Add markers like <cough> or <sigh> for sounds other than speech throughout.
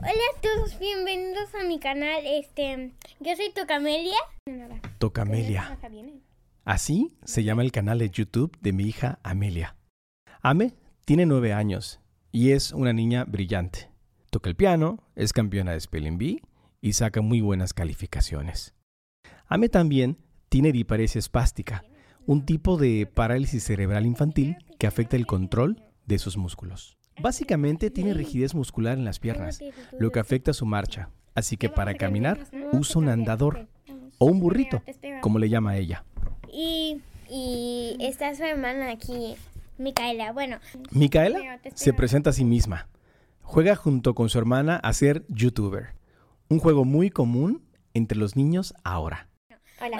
Hola a todos, bienvenidos a mi canal. Este, yo soy Tocamelia. Tocamelia. Así se llama el canal de YouTube de mi hija Amelia. Ame tiene nueve años y es una niña brillante. Toca el piano, es campeona de Spelling Bee y saca muy buenas calificaciones. Ame también tiene diparesia espástica, un tipo de parálisis cerebral infantil que afecta el control de sus músculos. Básicamente tiene rigidez muscular en las piernas, lo que afecta su marcha, así que para caminar usa un andador o un burrito, como le llama ella. Y, y está su hermana aquí, Micaela. Bueno, Micaela se presenta a sí misma. Juega junto con su hermana a ser youtuber, un juego muy común entre los niños ahora. Hola.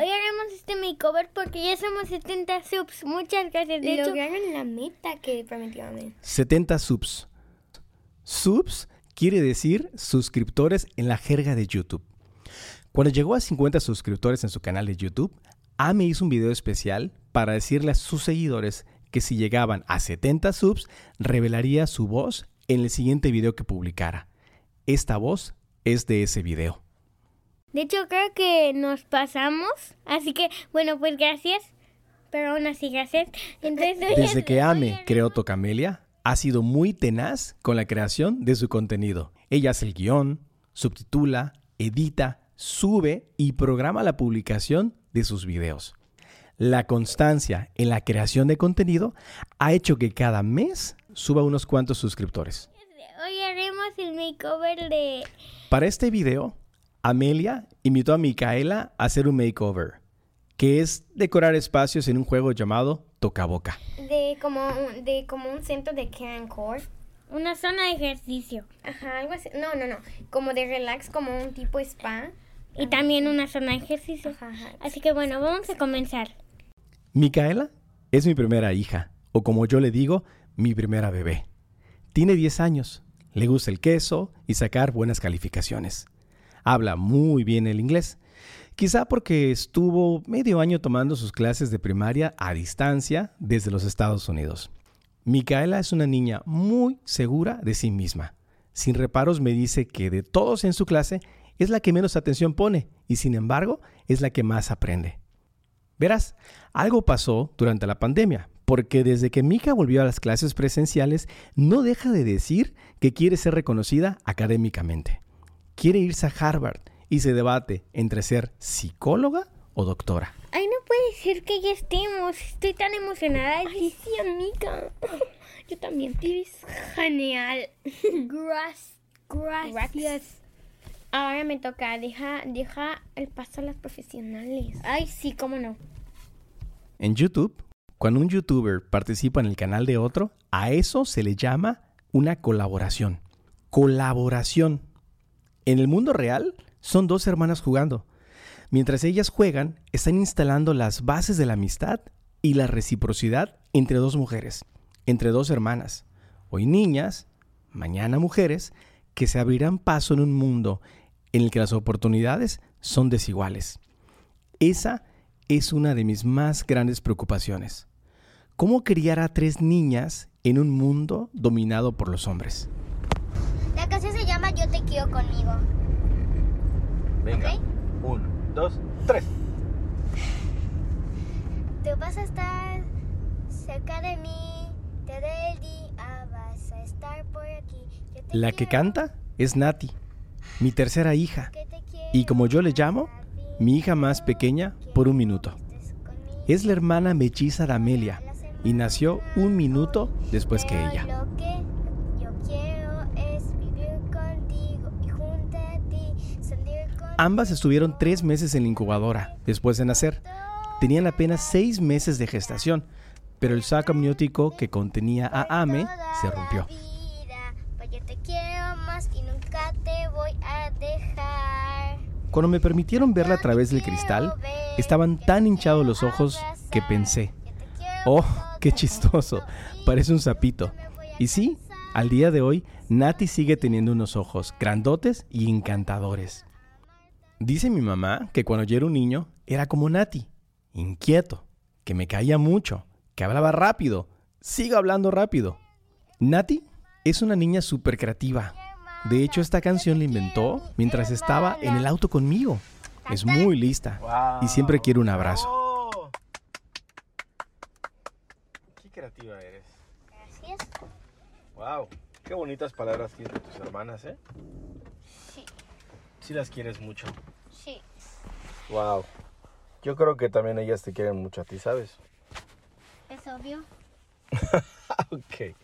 Este makeover porque ya somos 70 subs. Muchas gracias. De Lograron la meta que prometió 70 subs. Subs quiere decir suscriptores en la jerga de YouTube. Cuando llegó a 50 suscriptores en su canal de YouTube, Ame hizo un video especial para decirle a sus seguidores que si llegaban a 70 subs, revelaría su voz en el siguiente video que publicara. Esta voz es de ese video. De hecho, creo que nos pasamos. Así que, bueno, pues gracias. Pero aún así, gracias. <laughs> Desde que Ame creó Tocamelia, ha sido muy tenaz con la creación de su contenido. Ella hace el guion, subtitula, edita, sube y programa la publicación de sus videos. La constancia en la creación de contenido ha hecho que cada mes suba unos cuantos suscriptores. Hoy haremos el makeover de... Para este video Amelia invitó a Micaela a hacer un makeover, que es decorar espacios en un juego llamado Toca Boca. De como, de como un centro de Cancor. Una zona de ejercicio. Ajá, algo así. No, no, no. Como de relax, como un tipo spa. Y también una zona de ejercicio. Así que bueno, vamos a comenzar. Micaela es mi primera hija, o como yo le digo, mi primera bebé. Tiene 10 años, le gusta el queso y sacar buenas calificaciones habla muy bien el inglés. Quizá porque estuvo medio año tomando sus clases de primaria a distancia desde los Estados Unidos. Micaela es una niña muy segura de sí misma. Sin reparos me dice que de todos en su clase es la que menos atención pone y sin embargo es la que más aprende. Verás, algo pasó durante la pandemia, porque desde que Mika volvió a las clases presenciales no deja de decir que quiere ser reconocida académicamente quiere irse a Harvard y se debate entre ser psicóloga o doctora. Ay, no puede ser que ya estemos. Estoy tan emocionada. Ay, sí, amiga. Yo también. Eres genial. Gracias. Ahora me toca. Deja, deja el paso a las profesionales. Ay, sí, cómo no. En YouTube, cuando un youtuber participa en el canal de otro, a eso se le llama una colaboración. Colaboración. En el mundo real son dos hermanas jugando. Mientras ellas juegan, están instalando las bases de la amistad y la reciprocidad entre dos mujeres, entre dos hermanas, hoy niñas, mañana mujeres, que se abrirán paso en un mundo en el que las oportunidades son desiguales. Esa es una de mis más grandes preocupaciones. ¿Cómo criar a tres niñas en un mundo dominado por los hombres? La canción se llama Yo te quiero conmigo. Venga. Un, dos, tres. Tú vas a estar cerca de mí. Te el día vas a estar por aquí. La que canta es Nati, mi tercera hija. Y como yo le llamo, mi hija más pequeña por un minuto. Es la hermana melliza de Amelia y nació un minuto después que ella. Ambas estuvieron tres meses en la incubadora después de nacer. Tenían apenas seis meses de gestación, pero el saco amniótico que contenía a Ame se rompió. Cuando me permitieron verla a través del cristal, estaban tan hinchados los ojos que pensé, oh, qué chistoso, parece un sapito. Y sí, al día de hoy, Nati sigue teniendo unos ojos grandotes y encantadores. Dice mi mamá que cuando yo era un niño era como Nati, inquieto, que me caía mucho, que hablaba rápido, sigo hablando rápido. Nati es una niña súper creativa, De hecho, esta canción la inventó mientras estaba en el auto conmigo. Es muy lista y siempre quiere un abrazo. Oh. Qué creativa eres. Gracias. Wow. Qué bonitas palabras tienen tus hermanas, ¿eh? Sí, las quieres mucho. sí. Wow. Yo creo que también ellas te quieren mucho a ti, ¿sabes? Es obvio. <laughs> ok.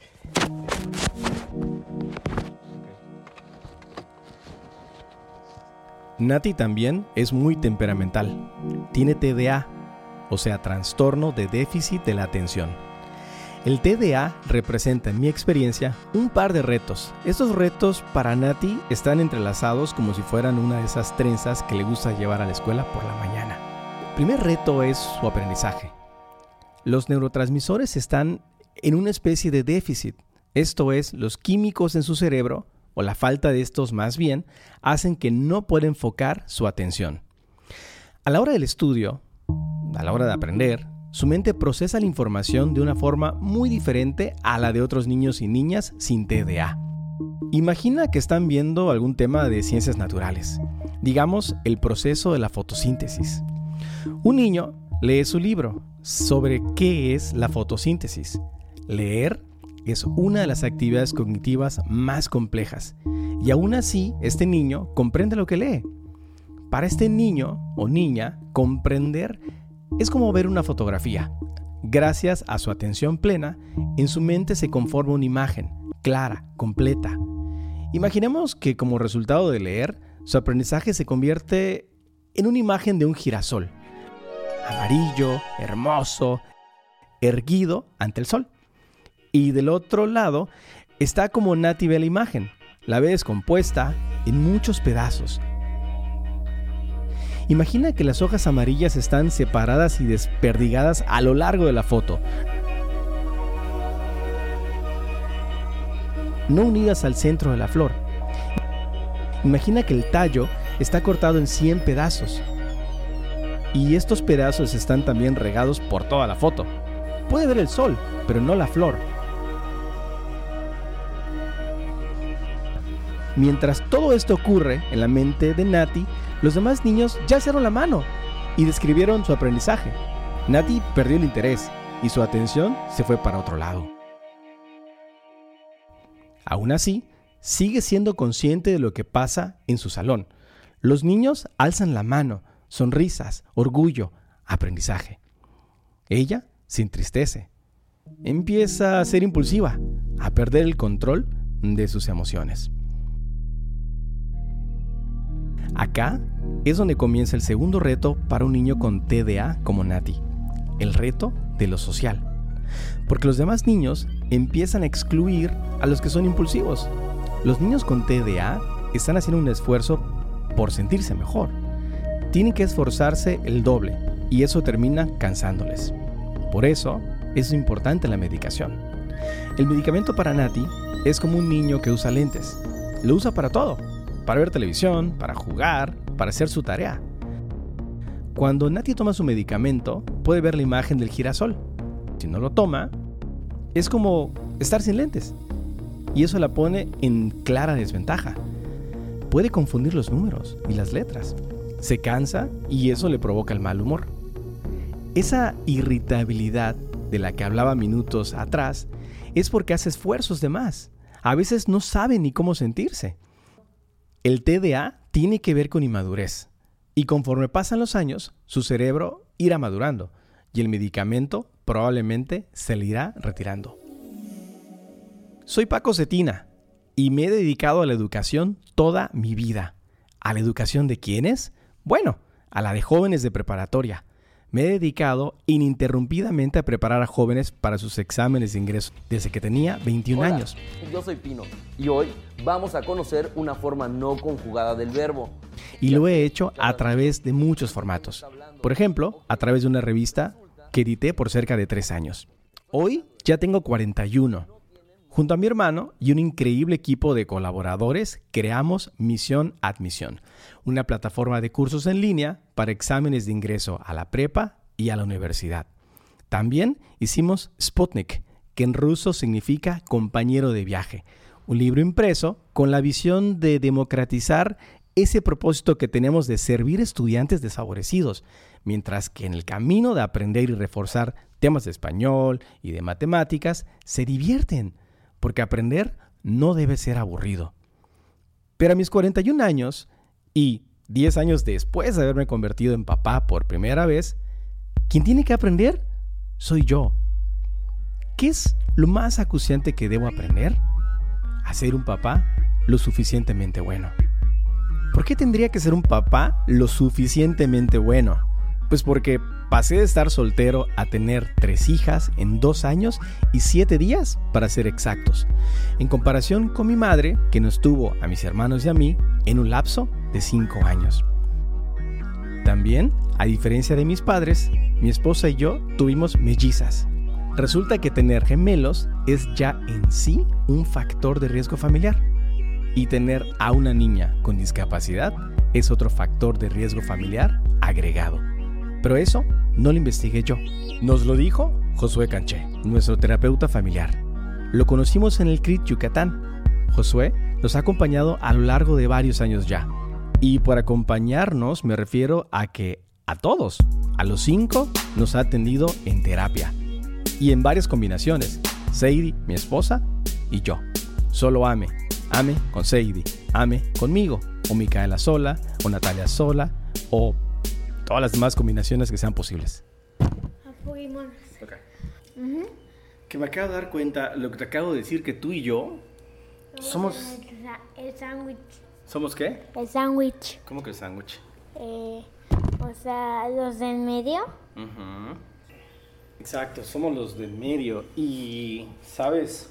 Nati también es muy temperamental. Tiene TDA, o sea, trastorno de déficit de la atención. El TDA representa en mi experiencia un par de retos. Estos retos para Nati están entrelazados como si fueran una de esas trenzas que le gusta llevar a la escuela por la mañana. El primer reto es su aprendizaje. Los neurotransmisores están en una especie de déficit. Esto es, los químicos en su cerebro, o la falta de estos más bien, hacen que no pueda enfocar su atención. A la hora del estudio, a la hora de aprender, su mente procesa la información de una forma muy diferente a la de otros niños y niñas sin TDA. Imagina que están viendo algún tema de ciencias naturales, digamos el proceso de la fotosíntesis. Un niño lee su libro sobre qué es la fotosíntesis. Leer es una de las actividades cognitivas más complejas y aún así este niño comprende lo que lee. Para este niño o niña, comprender es como ver una fotografía. Gracias a su atención plena, en su mente se conforma una imagen, clara, completa. Imaginemos que como resultado de leer, su aprendizaje se convierte en una imagen de un girasol. Amarillo, hermoso, erguido ante el sol. Y del otro lado está como Nati ve la imagen. La ve descompuesta en muchos pedazos, Imagina que las hojas amarillas están separadas y desperdigadas a lo largo de la foto, no unidas al centro de la flor. Imagina que el tallo está cortado en 100 pedazos y estos pedazos están también regados por toda la foto. Puede ver el sol, pero no la flor. Mientras todo esto ocurre en la mente de Nati, los demás niños ya alzaron la mano y describieron su aprendizaje. Nati perdió el interés y su atención se fue para otro lado. Aún así, sigue siendo consciente de lo que pasa en su salón. Los niños alzan la mano, sonrisas, orgullo, aprendizaje. Ella se entristece. Empieza a ser impulsiva, a perder el control de sus emociones. Acá es donde comienza el segundo reto para un niño con TDA como Nati, el reto de lo social. Porque los demás niños empiezan a excluir a los que son impulsivos. Los niños con TDA están haciendo un esfuerzo por sentirse mejor. Tienen que esforzarse el doble y eso termina cansándoles. Por eso es importante la medicación. El medicamento para Nati es como un niño que usa lentes. Lo usa para todo, para ver televisión, para jugar, para hacer su tarea. Cuando Nati toma su medicamento, puede ver la imagen del girasol. Si no lo toma, es como estar sin lentes. Y eso la pone en clara desventaja. Puede confundir los números y las letras. Se cansa y eso le provoca el mal humor. Esa irritabilidad de la que hablaba minutos atrás es porque hace esfuerzos de más. A veces no sabe ni cómo sentirse. El TDA tiene que ver con inmadurez. Y conforme pasan los años, su cerebro irá madurando y el medicamento probablemente se le irá retirando. Soy Paco Cetina y me he dedicado a la educación toda mi vida. ¿A la educación de quiénes? Bueno, a la de jóvenes de preparatoria. Me he dedicado ininterrumpidamente a preparar a jóvenes para sus exámenes de ingreso desde que tenía 21 Hola, años. Yo soy Pino y hoy vamos a conocer una forma no conjugada del verbo. y lo he hecho a través de muchos formatos. Por ejemplo, a través de una revista que edité por cerca de tres años. Hoy ya tengo 41. Junto a mi hermano y un increíble equipo de colaboradores, creamos Misión Admisión, una plataforma de cursos en línea para exámenes de ingreso a la prepa y a la universidad. También hicimos Sputnik, que en ruso significa compañero de viaje, un libro impreso con la visión de democratizar ese propósito que tenemos de servir estudiantes desfavorecidos, mientras que en el camino de aprender y reforzar temas de español y de matemáticas se divierten, porque aprender no debe ser aburrido. Pero a mis 41 años y 10 años después de haberme convertido en papá por primera vez, quien tiene que aprender soy yo. ¿Qué es lo más acuciante que debo aprender? A ser un papá lo suficientemente bueno. ¿Por qué tendría que ser un papá lo suficientemente bueno? Pues porque pasé de estar soltero a tener tres hijas en dos años y siete días, para ser exactos, en comparación con mi madre, que nos tuvo a mis hermanos y a mí en un lapso de cinco años. También, a diferencia de mis padres, mi esposa y yo tuvimos mellizas. Resulta que tener gemelos es ya en sí un factor de riesgo familiar. Y tener a una niña con discapacidad es otro factor de riesgo familiar agregado. Pero eso no lo investigué yo. Nos lo dijo Josué Canché, nuestro terapeuta familiar. Lo conocimos en el CRIT Yucatán. Josué nos ha acompañado a lo largo de varios años ya. Y por acompañarnos me refiero a que a todos, a los cinco, nos ha atendido en terapia. Y en varias combinaciones. Sadie, mi esposa, y yo. Solo ame. Ame con Sadie. Ame conmigo. O Micaela sola. O Natalia sola. O todas las demás combinaciones que sean posibles. Apoyémonos. Que me acabo de dar cuenta, lo que te acabo de decir, que tú y yo somos... El sándwich. ¿Somos qué? El sándwich. ¿Cómo que el sándwich? Eh, o sea, los del medio. Exacto, somos los del medio. Y, ¿sabes?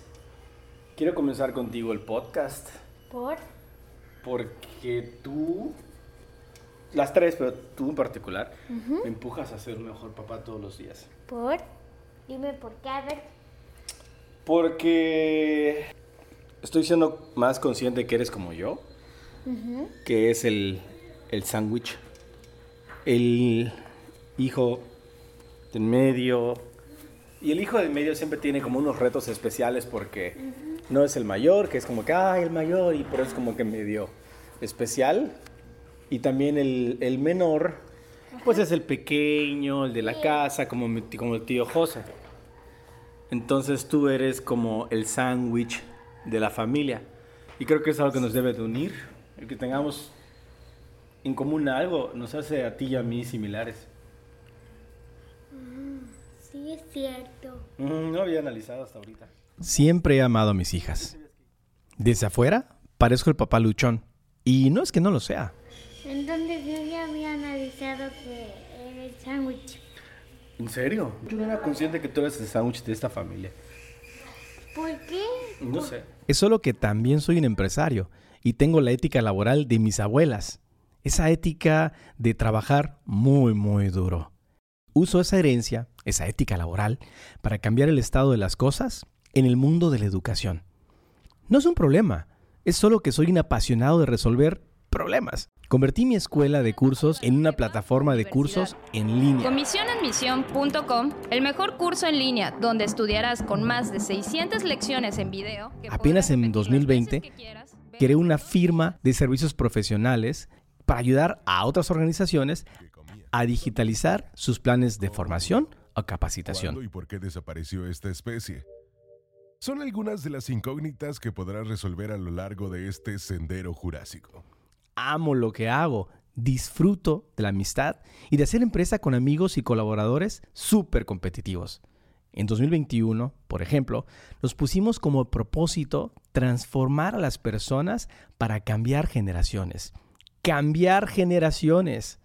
Quiero comenzar contigo el podcast. Por. Porque tú, las tres, pero tú en particular, me empujas a ser un mejor papá todos los días. Por. Dime por qué. A ver. Porque estoy siendo más consciente que eres como yo, que es el, el sándwich, el hijo del medio. Y el hijo del medio siempre tiene como unos retos especiales porque no es el mayor, que es como que, ay, el mayor, y por eso es como que medio especial. Y también el, el menor, pues es el pequeño, el de la casa, como, mi como el tío José. Entonces tú eres como el sándwich de la familia. Y creo que es algo que nos debe de unir. El que tengamos en común algo nos hace a ti y a mí similares. Sí, es cierto. Mm, No había analizado hasta ahorita. Siempre he amado a mis hijas. Desde afuera parezco el papá luchón. Y no es que no lo sea. Entonces yo ya había analizado que era el sándwich. ¿En serio? Yo no era consciente que tú eres el sándwich de esta familia. ¿Por qué? No sé. Es solo que también soy un empresario y tengo la ética laboral de mis abuelas. Esa ética de trabajar muy, muy duro. Uso esa herencia, esa ética laboral, para cambiar el estado de las cosas en el mundo de la educación. No es un problema, es solo que soy un apasionado de resolver problemas. Convertí mi escuela de cursos en una plataforma de cursos en línea. Comisionadmisión.com, el mejor curso en línea donde estudiarás con más de 600 lecciones en video. que Apenas en repetir las 2020 veces que quieras. creé una firma de servicios profesionales para ayudar a otras organizaciones a digitalizar sus planes de formación o ¿Cuándo capacitación. y por qué desapareció esta especie? Son algunas de las incógnitas que podrás resolver a lo largo de este sendero jurásico. Amo lo que hago, disfruto de la amistad y de hacer empresa con amigos y colaboradores súper competitivos. En 2021, por ejemplo, nos pusimos como propósito transformar a las personas para cambiar generaciones. Cambiar generaciones.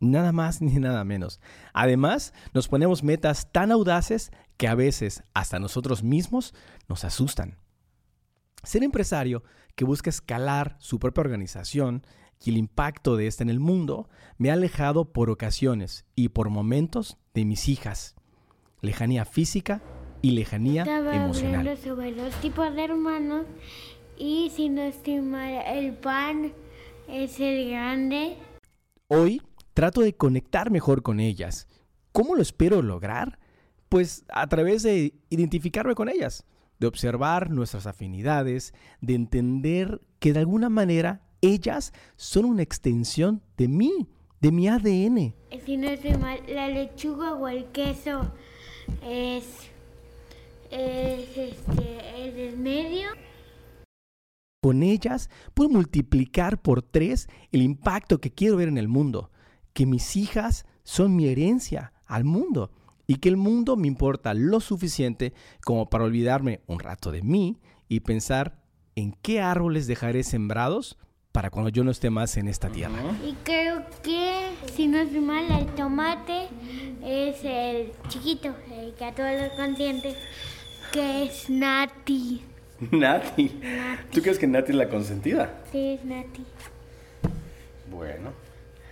Nada más ni nada menos. Además, nos ponemos metas tan audaces que a veces hasta nosotros mismos nos asustan. Ser empresario que busca escalar su propia organización y el impacto de esta en el mundo me ha alejado por ocasiones y por momentos de mis hijas. Lejanía física y lejanía Estaba emocional. sobre los tipos de hermanos y si no estoy mal, el pan es el grande. Hoy trato de conectar mejor con ellas. ¿Cómo lo espero lograr? Pues a través de identificarme con ellas, de observar nuestras afinidades, de entender que de alguna manera ellas son una extensión de mí, de mi ADN. Si no estoy mal, la lechuga o el queso es, es este, el del medio. Con ellas puedo multiplicar por tres el impacto que quiero ver en el mundo, que mis hijas son mi herencia al mundo y que el mundo me importa lo suficiente como para olvidarme un rato de mí y pensar en qué árboles dejaré sembrados para cuando yo no esté más en esta tierra. Y creo que, si no estoy mal, el tomate es el chiquito, el que a todos los conscientes, que es <laughs> Nati. Nati. ¿Tú crees que Nati es la consentida? Sí, es Nati. Bueno.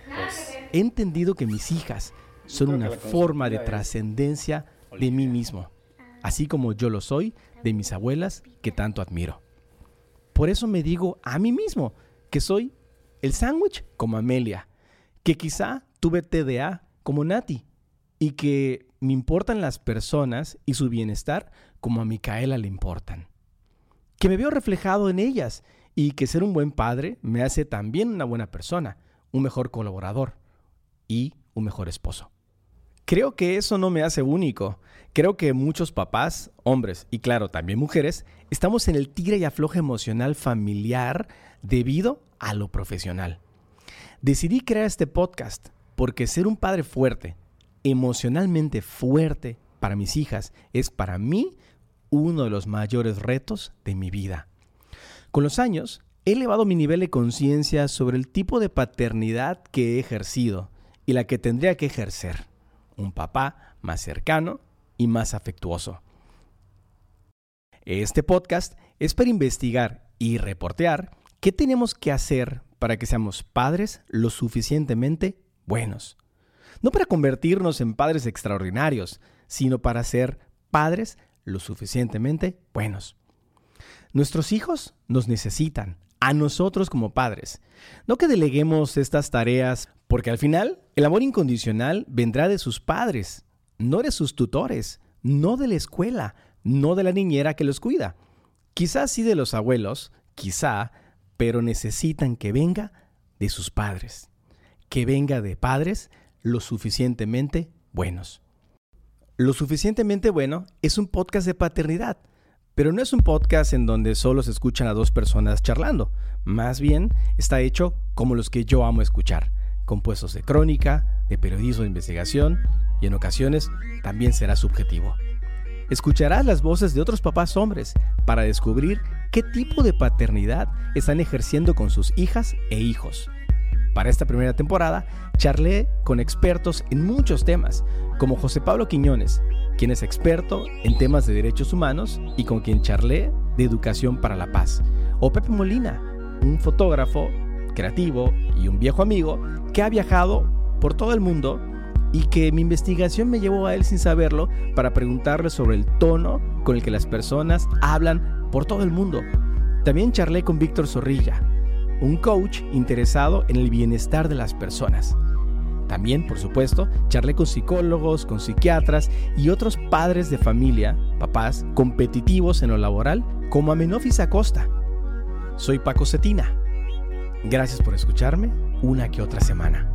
Pues, he entendido que mis hijas son una forma de trascendencia de mí mismo, así como yo lo soy de mis abuelas que tanto admiro. Por eso me digo a mí mismo que soy el sándwich como Amelia, que quizá tuve TDA como Nati y que me importan las personas y su bienestar como a Micaela le importan. Que me veo reflejado en ellas y que ser un buen padre me hace también una buena persona, un mejor colaborador y un mejor esposo. Creo que eso no me hace único. Creo que muchos papás, hombres y claro, también mujeres, estamos en el tigre y afloje emocional familiar debido a lo profesional. Decidí crear este podcast porque ser un padre fuerte, emocionalmente fuerte para mis hijas, es para mí uno de los mayores retos de mi vida. Con los años, he elevado mi nivel de conciencia sobre el tipo de paternidad que he ejercido y la que tendría que ejercer. Un papá más cercano y más afectuoso. Este podcast es para investigar y reportear qué tenemos que hacer para que seamos padres lo suficientemente buenos. No para convertirnos en padres extraordinarios, sino para ser padres lo suficientemente buenos. Nuestros hijos nos necesitan, a nosotros como padres. No que deleguemos estas tareas, porque al final el amor incondicional vendrá de sus padres, no de sus tutores, no de la escuela, no de la niñera que los cuida. Quizás sí de los abuelos, quizá, pero necesitan que venga de sus padres, que venga de padres lo suficientemente buenos. Lo suficientemente bueno es un podcast de paternidad pero no es un podcast en donde solo se escuchan a dos personas charlando. Más bien está hecho como los que yo amo escuchar, compuestos de crónica, de periodismo de investigación y en ocasiones también será subjetivo. Escucharás las voces de otros papás hombres para descubrir qué tipo de paternidad están ejerciendo con sus hijas e hijos. Para esta primera temporada, charlé con expertos en muchos temas, como José Pablo Quiñones, quien es experto en temas de derechos humanos y con quien charlé de educación para la paz. O Pepe Molina, un fotógrafo creativo y un viejo amigo que ha viajado por todo el mundo y que mi investigación me llevó a él sin saberlo para preguntarle sobre el tono con el que las personas hablan por todo el mundo. También charlé con Víctor Zorrilla, un coach interesado en el bienestar de las personas. También, por supuesto, charlé con psicólogos, con psiquiatras y otros padres de familia, papás, competitivos en lo laboral, como Amenofis Acosta. Soy Paco Cetina. Gracias por escucharme una que otra semana.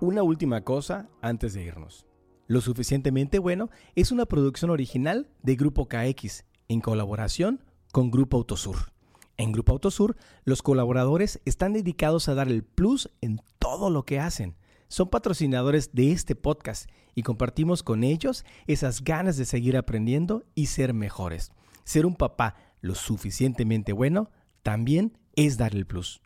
Una última cosa antes de irnos. Lo suficientemente bueno es una producción original de Grupo KX en colaboración con Grupo Autosur. En Grupo Autosur, los colaboradores están dedicados a dar el plus en todo lo que hacen. Son patrocinadores de este podcast y compartimos con ellos esas ganas de seguir aprendiendo y ser mejores. Ser un papá lo suficientemente bueno también es dar el plus.